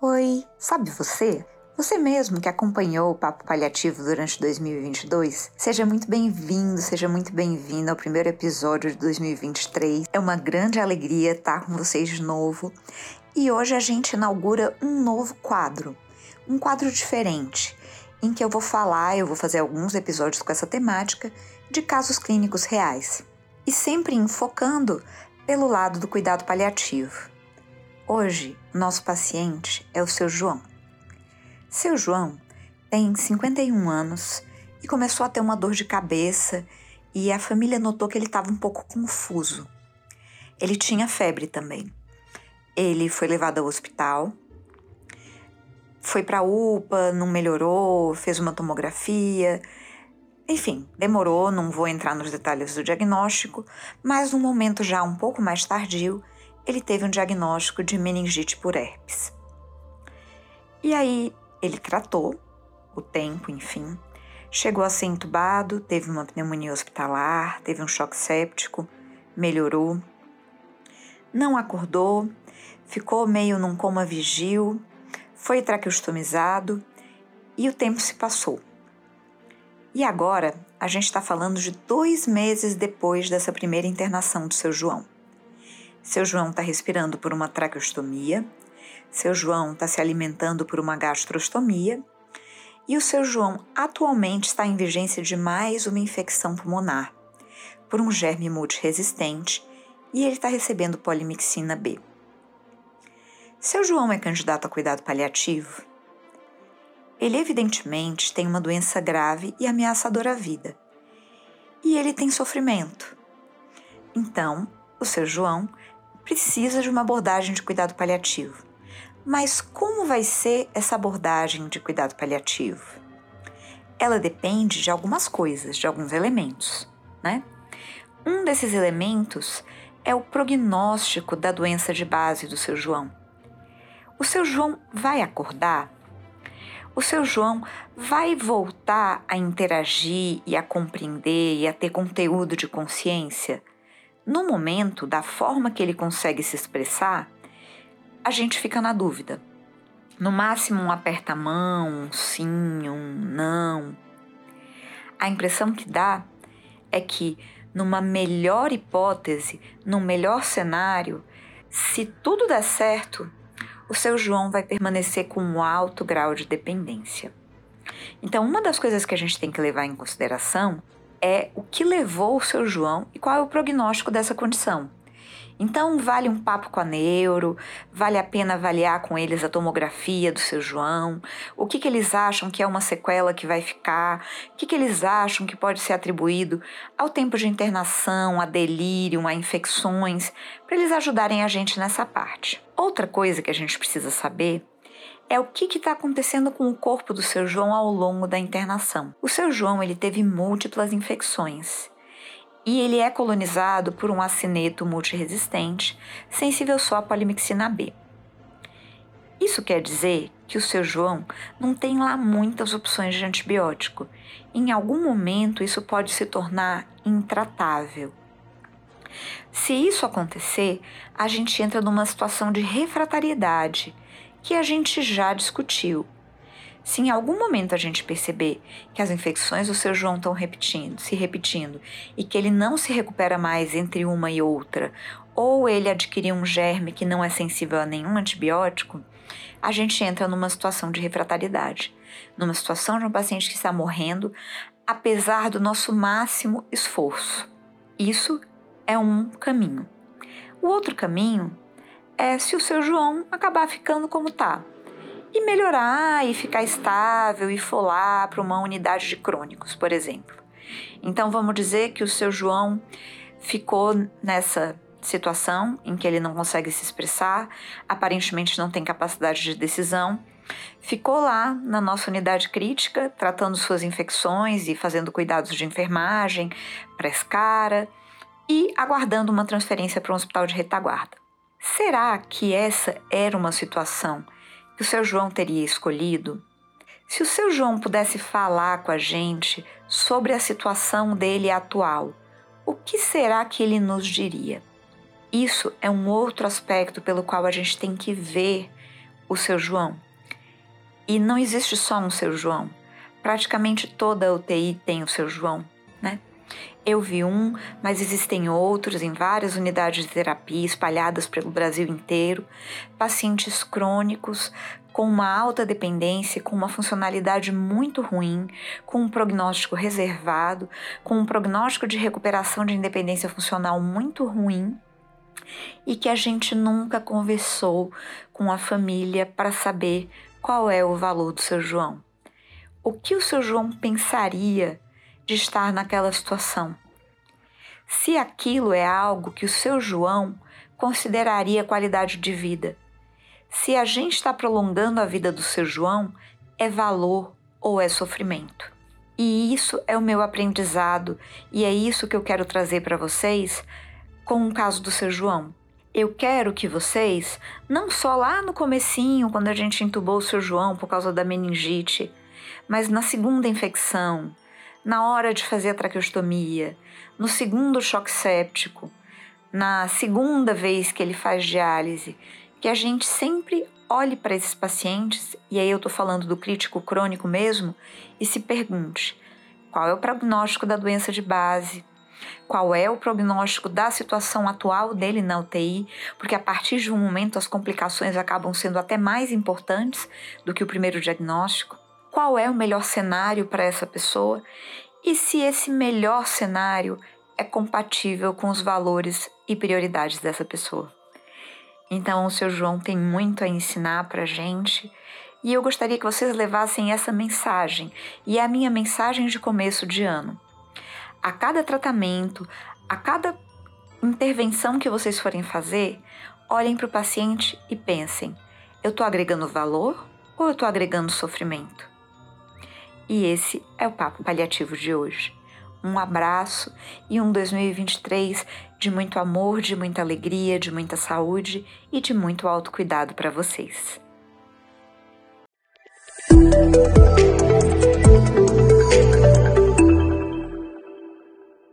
Oi, sabe você? Você mesmo que acompanhou o Papo Paliativo durante 2022, seja muito bem-vindo, seja muito bem-vindo ao primeiro episódio de 2023. É uma grande alegria estar com vocês de novo e hoje a gente inaugura um novo quadro, um quadro diferente, em que eu vou falar, eu vou fazer alguns episódios com essa temática de casos clínicos reais e sempre enfocando pelo lado do cuidado paliativo. Hoje, nosso paciente é o seu João. Seu João tem 51 anos e começou a ter uma dor de cabeça e a família notou que ele estava um pouco confuso. Ele tinha febre também. Ele foi levado ao hospital, foi para a UPA, não melhorou, fez uma tomografia. Enfim, demorou, não vou entrar nos detalhes do diagnóstico, mas num momento já um pouco mais tardio, ele teve um diagnóstico de meningite por herpes. E aí ele tratou o tempo, enfim. Chegou a ser entubado, teve uma pneumonia hospitalar, teve um choque séptico, melhorou. Não acordou, ficou meio num coma vigil, foi traqueostomizado e o tempo se passou. E agora a gente está falando de dois meses depois dessa primeira internação do seu João. Seu João está respirando por uma traqueostomia, seu João está se alimentando por uma gastrostomia e o seu João atualmente está em vigência de mais uma infecção pulmonar por um germe multiresistente e ele está recebendo polimixina B. Seu João é candidato a cuidado paliativo? Ele evidentemente tem uma doença grave e ameaçadora à vida. E ele tem sofrimento. Então, o seu João precisa de uma abordagem de cuidado paliativo. Mas como vai ser essa abordagem de cuidado paliativo? Ela depende de algumas coisas, de alguns elementos, né? Um desses elementos é o prognóstico da doença de base do seu João. O seu João vai acordar? O seu João vai voltar a interagir e a compreender e a ter conteúdo de consciência? No momento, da forma que ele consegue se expressar, a gente fica na dúvida. No máximo, um aperta-mão, um sim, um não. A impressão que dá é que, numa melhor hipótese, num melhor cenário, se tudo der certo, o seu João vai permanecer com um alto grau de dependência. Então, uma das coisas que a gente tem que levar em consideração é o que levou o seu João e qual é o prognóstico dessa condição. Então, vale um papo com a neuro, vale a pena avaliar com eles a tomografia do seu João, o que, que eles acham que é uma sequela que vai ficar, o que, que eles acham que pode ser atribuído ao tempo de internação, a delírio, a infecções, para eles ajudarem a gente nessa parte. Outra coisa que a gente precisa saber é o que está acontecendo com o corpo do seu João ao longo da internação. O seu João ele teve múltiplas infecções e ele é colonizado por um acineto multiresistente, sensível só à polimixina B. Isso quer dizer que o seu João não tem lá muitas opções de antibiótico. Em algum momento isso pode se tornar intratável. Se isso acontecer, a gente entra numa situação de refratariedade, que a gente já discutiu se em algum momento a gente perceber que as infecções do seu João estão repetindo, se repetindo e que ele não se recupera mais entre uma e outra, ou ele adquiriu um germe que não é sensível a nenhum antibiótico, a gente entra numa situação de refratariedade, numa situação de um paciente que está morrendo apesar do nosso máximo esforço. Isso é um caminho. O outro caminho é se o seu João acabar ficando como está, e melhorar e ficar estável e lá para uma unidade de crônicos, por exemplo. Então vamos dizer que o seu João ficou nessa situação em que ele não consegue se expressar, aparentemente não tem capacidade de decisão, ficou lá na nossa unidade crítica, tratando suas infecções e fazendo cuidados de enfermagem para escara e aguardando uma transferência para um hospital de retaguarda. Será que essa era uma situação que o seu João teria escolhido? Se o seu João pudesse falar com a gente sobre a situação dele atual, o que será que ele nos diria? Isso é um outro aspecto pelo qual a gente tem que ver o seu João. E não existe só um seu João. Praticamente toda a UTI tem o seu João, né? Eu vi um, mas existem outros em várias unidades de terapia espalhadas pelo Brasil inteiro, pacientes crônicos com uma alta dependência, com uma funcionalidade muito ruim, com um prognóstico reservado, com um prognóstico de recuperação de independência funcional muito ruim e que a gente nunca conversou com a família para saber qual é o valor do seu João. O que o seu João pensaria de estar naquela situação? Se aquilo é algo que o seu João consideraria qualidade de vida se a gente está prolongando a vida do seu João, é valor ou é sofrimento. E isso é o meu aprendizado e é isso que eu quero trazer para vocês com o caso do seu João. Eu quero que vocês, não só lá no comecinho, quando a gente entubou o seu João por causa da meningite, mas na segunda infecção, na hora de fazer a traqueostomia, no segundo choque séptico, na segunda vez que ele faz diálise, que a gente sempre olhe para esses pacientes, e aí eu estou falando do crítico crônico mesmo, e se pergunte: qual é o prognóstico da doença de base? Qual é o prognóstico da situação atual dele na UTI? Porque a partir de um momento as complicações acabam sendo até mais importantes do que o primeiro diagnóstico. Qual é o melhor cenário para essa pessoa? E se esse melhor cenário é compatível com os valores e prioridades dessa pessoa? Então, o seu João tem muito a ensinar para gente e eu gostaria que vocês levassem essa mensagem e a minha mensagem de começo de ano. A cada tratamento, a cada intervenção que vocês forem fazer, olhem para o paciente e pensem: eu estou agregando valor ou eu estou agregando sofrimento? E esse é o Papo Paliativo de hoje. Um abraço e um 2023 de muito amor, de muita alegria, de muita saúde e de muito autocuidado para vocês.